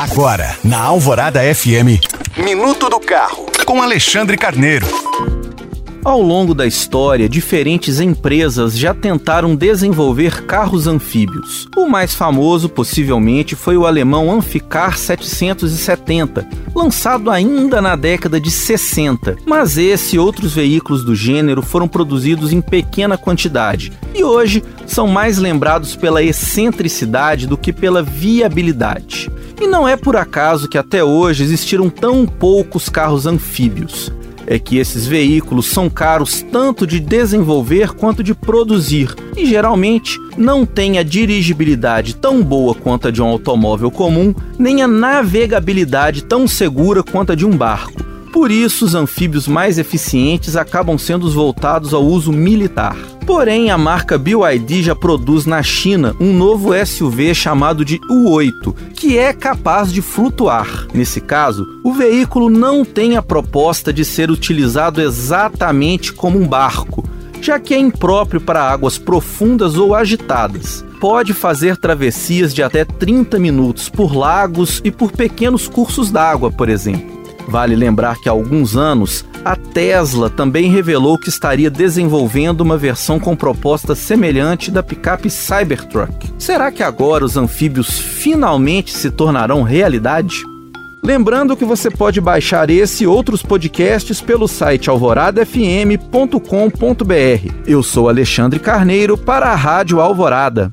Agora, na Alvorada FM, Minuto do Carro, com Alexandre Carneiro. Ao longo da história, diferentes empresas já tentaram desenvolver carros anfíbios. O mais famoso, possivelmente, foi o alemão Amphicar 770, lançado ainda na década de 60. Mas esse e outros veículos do gênero foram produzidos em pequena quantidade e hoje são mais lembrados pela excentricidade do que pela viabilidade. E não é por acaso que até hoje existiram tão poucos carros anfíbios é que esses veículos são caros tanto de desenvolver quanto de produzir e geralmente não têm a dirigibilidade tão boa quanto a de um automóvel comum, nem a navegabilidade tão segura quanto a de um barco. Por isso, os anfíbios mais eficientes acabam sendo os voltados ao uso militar. Porém, a marca BYD já produz na China um novo SUV chamado de U8, que é capaz de flutuar. Nesse caso, o veículo não tem a proposta de ser utilizado exatamente como um barco, já que é impróprio para águas profundas ou agitadas. Pode fazer travessias de até 30 minutos por lagos e por pequenos cursos d'água, por exemplo. Vale lembrar que há alguns anos a Tesla também revelou que estaria desenvolvendo uma versão com proposta semelhante da picape Cybertruck. Será que agora os anfíbios finalmente se tornarão realidade? Lembrando que você pode baixar esse e outros podcasts pelo site alvoradafm.com.br. Eu sou Alexandre Carneiro para a Rádio Alvorada.